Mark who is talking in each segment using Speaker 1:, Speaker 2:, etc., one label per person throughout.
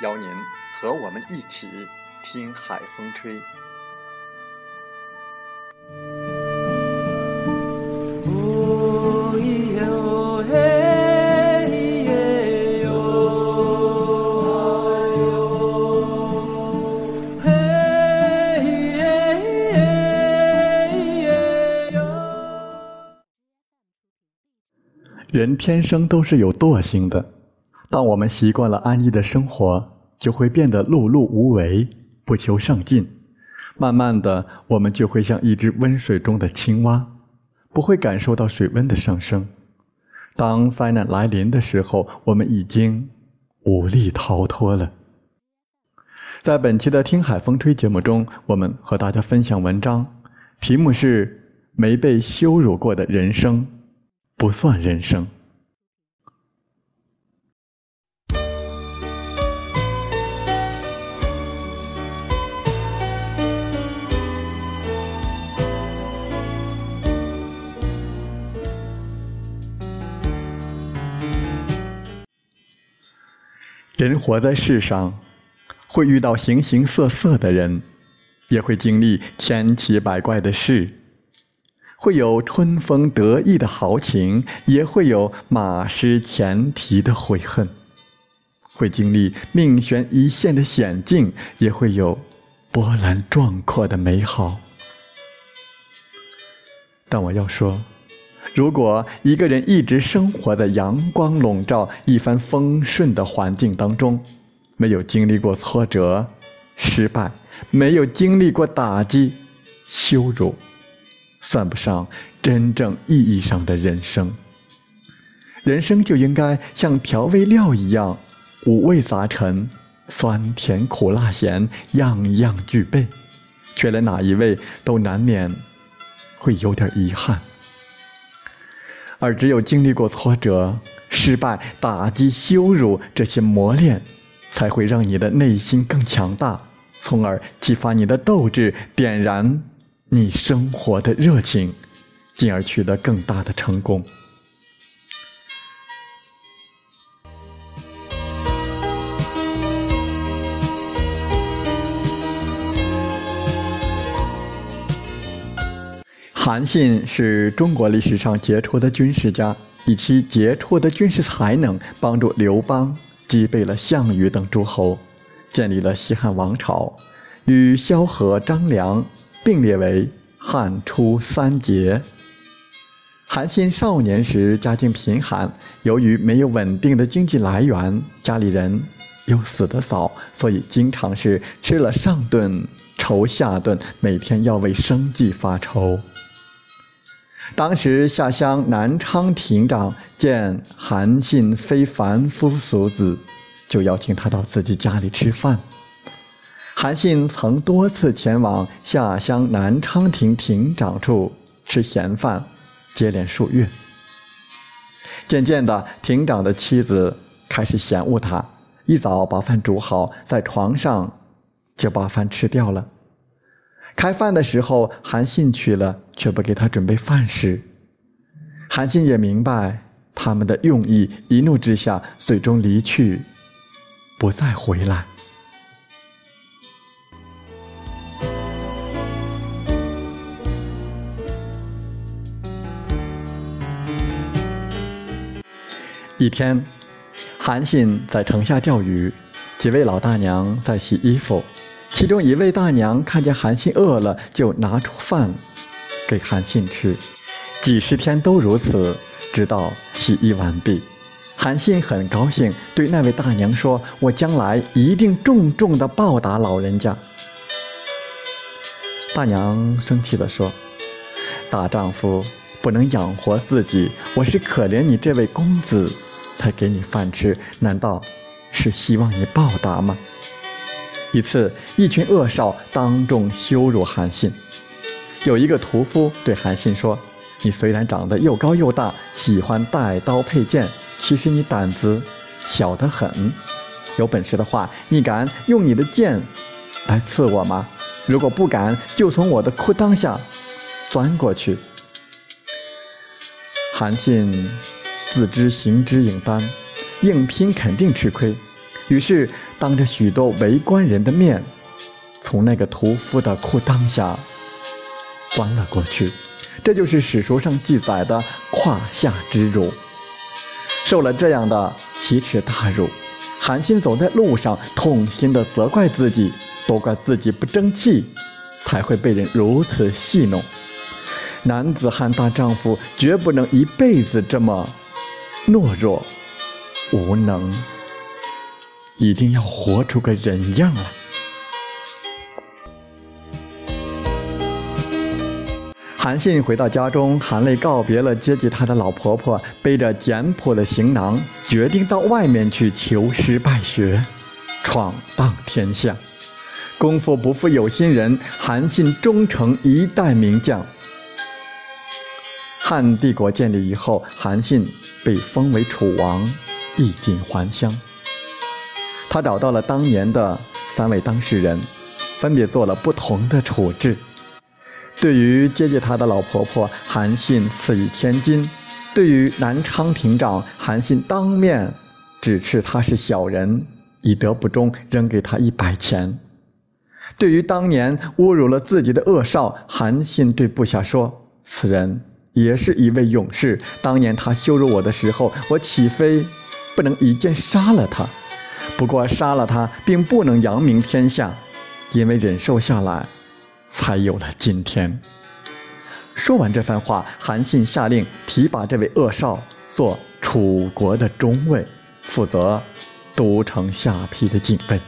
Speaker 1: 邀您和我们一起听海风吹。
Speaker 2: 人天生都是有惰性的。当我们习惯了安逸的生活，就会变得碌碌无为，不求上进。慢慢的，我们就会像一只温水中的青蛙，不会感受到水温的上升。当灾难来临的时候，我们已经无力逃脱了。在本期的《听海风吹》节目中，我们和大家分享文章，题目是《没被羞辱过的人生不算人生》。人活在世上，会遇到形形色色的人，也会经历千奇百怪的事，会有春风得意的豪情，也会有马失前蹄的悔恨，会经历命悬一线的险境，也会有波澜壮阔的美好。但我要说。如果一个人一直生活在阳光笼罩、一帆风顺的环境当中，没有经历过挫折、失败，没有经历过打击、羞辱，算不上真正意义上的人生。人生就应该像调味料一样，五味杂陈，酸甜苦辣咸，样样具备，缺了哪一味，都难免会有点遗憾。而只有经历过挫折、失败、打击、羞辱这些磨练，才会让你的内心更强大，从而激发你的斗志，点燃你生活的热情，进而取得更大的成功。韩信是中国历史上杰出的军事家，以其杰出的军事才能，帮助刘邦击败了项羽等诸侯，建立了西汉王朝，与萧何、张良并列为汉初三杰。韩信少年时家境贫寒，由于没有稳定的经济来源，家里人又死得早，所以经常是吃了上顿愁下顿，每天要为生计发愁。当时下乡南昌亭长见韩信非凡夫俗子，就邀请他到自己家里吃饭。韩信曾多次前往下乡南昌亭亭长处吃闲饭，接连数月。渐渐的，亭长的妻子开始嫌恶他，一早把饭煮好，在床上就把饭吃掉了。开饭的时候，韩信去了，却不给他准备饭食。韩信也明白他们的用意一怒之下最终离去不再回来。一天韩信在城下钓鱼几位老大娘在洗衣服其中一位大娘看见韩信饿了就拿出饭给韩信吃。几十天都如此，直到洗衣完毕。韩信很高兴，对那位大娘说：“我将来一定重重的报答老人家。”大娘生气地说：“大丈夫不能养活自己，我是可怜你这位公子。”才给你饭吃，难道是希望你报答吗？一次，一群恶少当众羞辱韩信。有一个屠夫对韩信说：“你虽然长得又高又大，喜欢带刀佩剑，其实你胆子小得很。有本事的话，你敢用你的剑来刺我吗？如果不敢，就从我的裤裆下钻过去。”韩信。自知行之影单，硬拼肯定吃亏，于是当着许多围观人的面，从那个屠夫的裤裆下翻了过去。这就是史书上记载的胯下之辱。受了这样的奇耻大辱，韩信走在路上，痛心地责怪自己，都怪自己不争气，才会被人如此戏弄。男子汉大丈夫，绝不能一辈子这么。懦弱、无能，一定要活出个人样来。韩信回到家中，含泪告别了接济他的老婆婆，背着简朴的行囊，决定到外面去求师拜学，闯荡天下。功夫不负有心人，韩信终成一代名将。汉帝国建立以后，韩信被封为楚王，衣锦还乡。他找到了当年的三位当事人，分别做了不同的处置。对于接济他的老婆婆，韩信赐以千金；对于南昌亭长，韩信当面指斥他是小人，以德不忠，扔给他一百钱。对于当年侮辱了自己的恶少，韩信对部下说：“此人。”也是一位勇士。当年他羞辱我的时候，我岂非不能一剑杀了他？不过杀了他，并不能扬名天下，因为忍受下来，才有了今天。说完这番话，韩信下令提拔这位恶少做楚国的中尉，负责都城下邳的警卫。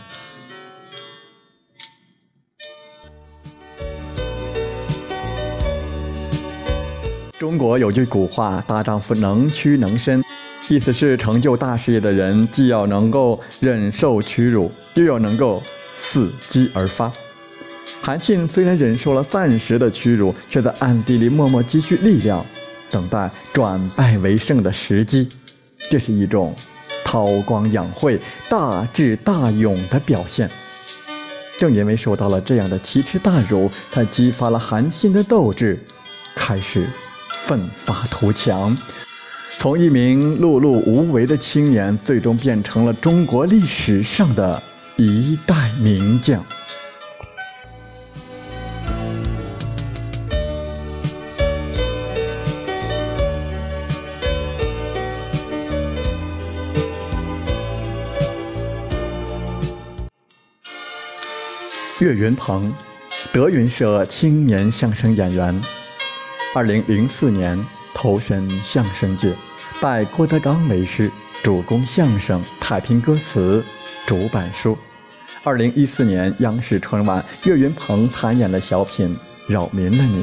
Speaker 2: 中国有句古话：“大丈夫能屈能伸”，意思是成就大事业的人，既要能够忍受屈辱，又要能够伺机而发。韩信虽然忍受了暂时的屈辱，却在暗地里默默积蓄力量，等待转败为胜的时机。这是一种韬光养晦、大智大勇的表现。正因为受到了这样的奇耻大辱，才激发了韩信的斗志，开始。奋发图强，从一名碌碌无为的青年，最终变成了中国历史上的一代名将。岳云鹏，德云社青年相声演员。二零零四年投身相声界，拜郭德纲为师，主攻相声《太平歌词》主板书。二零一四年央视春晚，岳云鹏参演了小品《扰民了你》。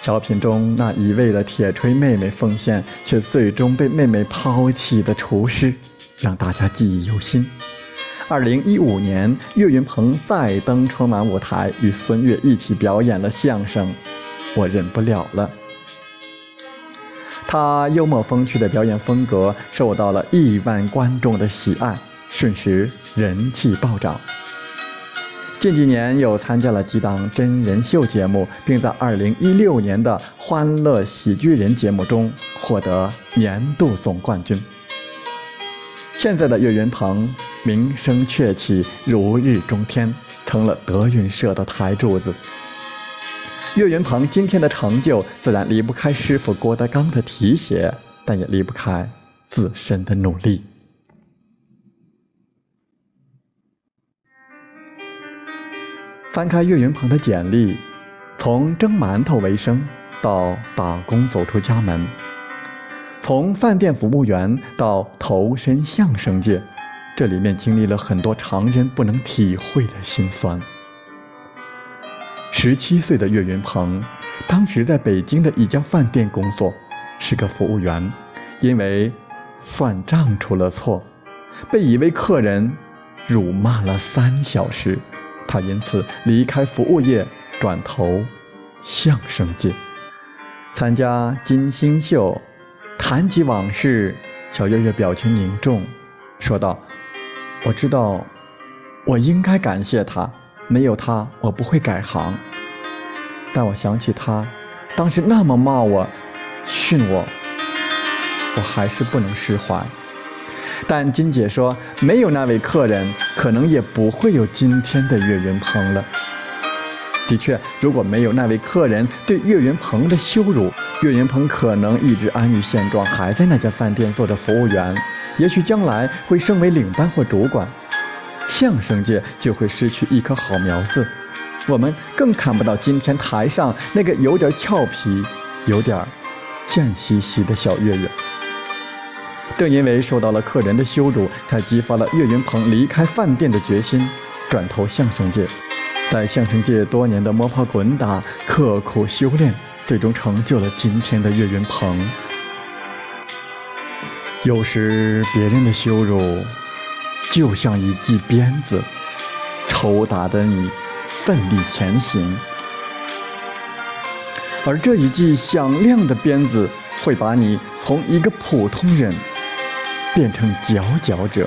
Speaker 2: 小品中那一味的铁锤妹妹奉献，却最终被妹妹抛弃的厨师，让大家记忆犹新。二零一五年，岳云鹏再登春晚舞台，与孙越一起表演了相声。我忍不了了。他幽默风趣的表演风格受到了亿万观众的喜爱，瞬时人气暴涨。近几年又参加了几档真人秀节目，并在2016年的《欢乐喜剧人》节目中获得年度总冠军。现在的岳云鹏名声鹊起，如日中天，成了德云社的台柱子。岳云鹏今天的成就，自然离不开师傅郭德纲的提携，但也离不开自身的努力。翻开岳云鹏的简历，从蒸馒头为生到打工走出家门，从饭店服务员到投身相声界，这里面经历了很多常人不能体会的辛酸。十七岁的岳云鹏，当时在北京的一家饭店工作，是个服务员，因为算账出了错，被一位客人辱骂了三小时。他因此离开服务业，转投相声界，参加金星秀。谈及往事，小岳岳表情凝重，说道：“我知道，我应该感谢他，没有他，我不会改行。但我想起他当时那么骂我、训我，我还是不能释怀。”但金姐说，没有那位客人，可能也不会有今天的岳云鹏了。的确，如果没有那位客人对岳云鹏的羞辱，岳云鹏可能一直安于现状，还在那家饭店做着服务员，也许将来会升为领班或主管，相声界就会失去一颗好苗子。我们更看不到今天台上那个有点俏皮、有点贱兮兮的小岳岳。正因为受到了客人的羞辱，才激发了岳云鹏离开饭店的决心，转投相声界。在相声界多年的摸爬滚打、刻苦修炼，最终成就了今天的岳云鹏。有时别人的羞辱，就像一记鞭子，抽打的你奋力前行。而这一记响亮的鞭子，会把你从一个普通人。变成佼佼者。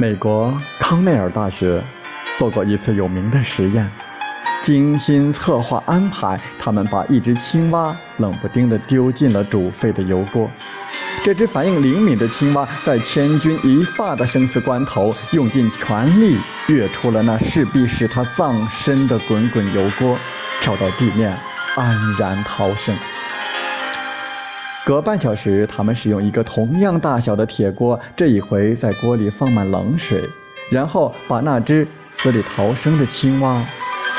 Speaker 2: 美国康奈尔大学做过一次有名的实验。精心策划安排，他们把一只青蛙冷不丁地丢进了煮沸的油锅。这只反应灵敏的青蛙在千钧一发的生死关头，用尽全力跃出了那势必使它葬身的滚滚油锅，跳到地面，安然逃生。隔半小时，他们使用一个同样大小的铁锅，这一回在锅里放满冷水，然后把那只死里逃生的青蛙。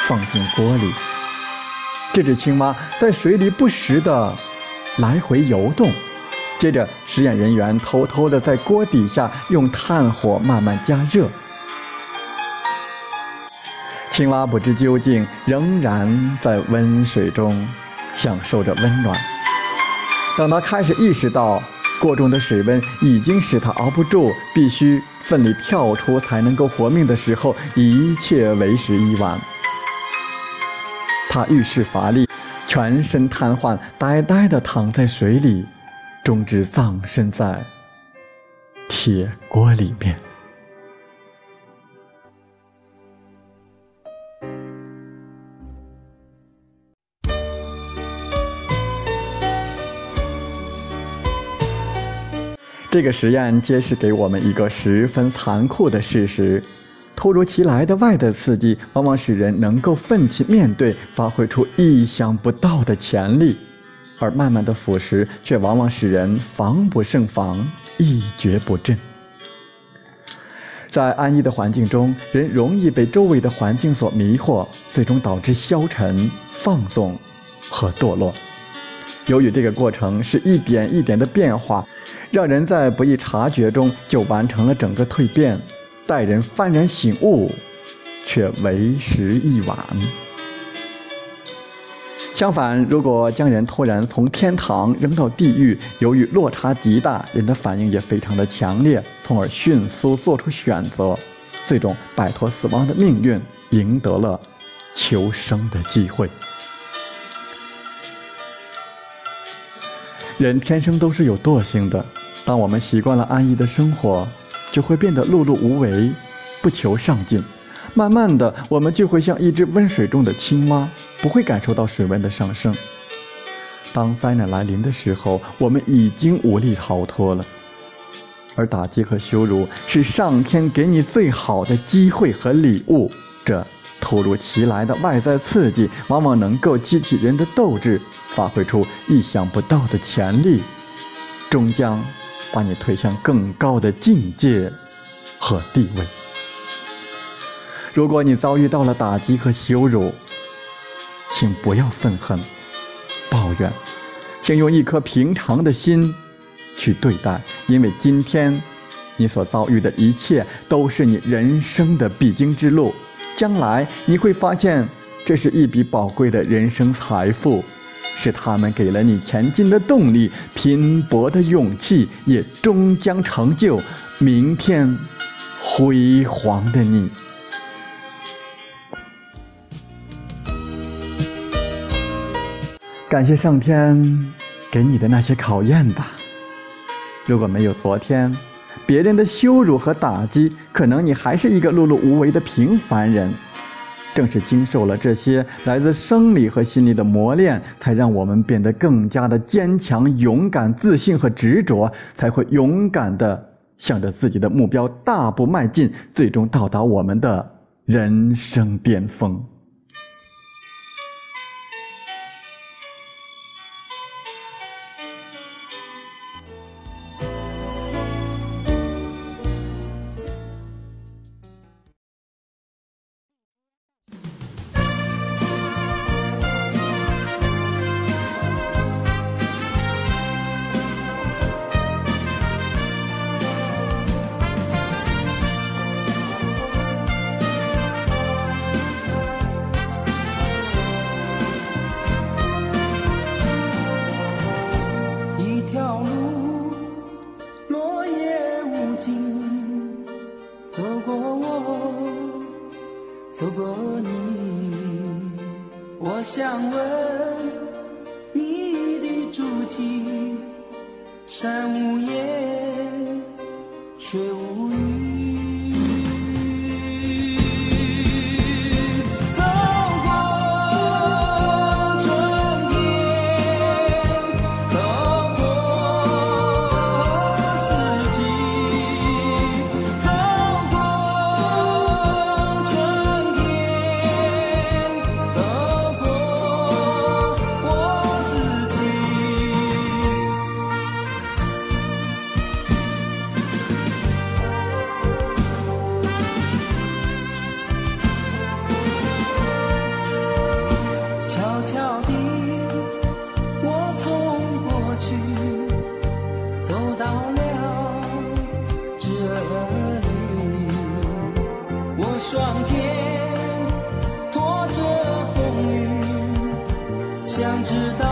Speaker 2: 放进锅里，这只青蛙在水里不时地来回游动。接着，实验人员偷偷地在锅底下用炭火慢慢加热。青蛙不知究竟，仍然在温水中享受着温暖。等他开始意识到锅中的水温已经使他熬不住，必须奋力跳出才能够活命的时候，一切为时已晚。他遇事乏力，全身瘫痪，呆呆地躺在水里，终至葬身在铁锅里面。这个实验揭示给我们一个十分残酷的事实。突如其来的外在刺激，往往使人能够奋起面对，发挥出意想不到的潜力；而慢慢的腐蚀，却往往使人防不胜防，一蹶不振。在安逸的环境中，人容易被周围的环境所迷惑，最终导致消沉、放纵和堕落。由于这个过程是一点一点的变化，让人在不易察觉中就完成了整个蜕变。待人幡然醒悟，却为时已晚。相反，如果将人突然从天堂扔到地狱，由于落差极大，人的反应也非常的强烈，从而迅速做出选择，最终摆脱死亡的命运，赢得了求生的机会。人天生都是有惰性的，当我们习惯了安逸的生活。就会变得碌碌无为，不求上进。慢慢的，我们就会像一只温水中的青蛙，不会感受到水温的上升。当灾难来临的时候，我们已经无力逃脱了。而打击和羞辱是上天给你最好的机会和礼物。这突如其来的外在刺激，往往能够激起人的斗志，发挥出意想不到的潜力，终将把你推向更高的境界和地位。如果你遭遇到了打击和羞辱，请不要愤恨、抱怨，请用一颗平常的心去对待，因为今天你所遭遇的一切都是你人生的必经之路。将来你会发现，这是一笔宝贵的人生财富，是他们给了你前进的动力、拼搏的勇气，也终将成就明天辉煌的你。感谢上天给你的那些考验吧。如果没有昨天，别人的羞辱和打击，可能你还是一个碌碌无为的平凡人。正是经受了这些来自生理和心理的磨练，才让我们变得更加的坚强、勇敢、自信和执着，才会勇敢地向着自己的目标大步迈进，最终到达我们的人生巅峰。
Speaker 3: 双肩拖着风雨，想知道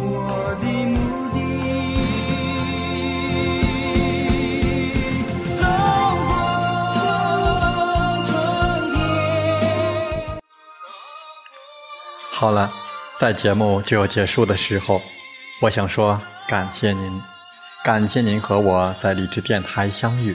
Speaker 3: 我的目的。走过春天。
Speaker 2: 好了，在节目就要结束的时候，我想说感谢您，感谢您和我在励志电台相遇。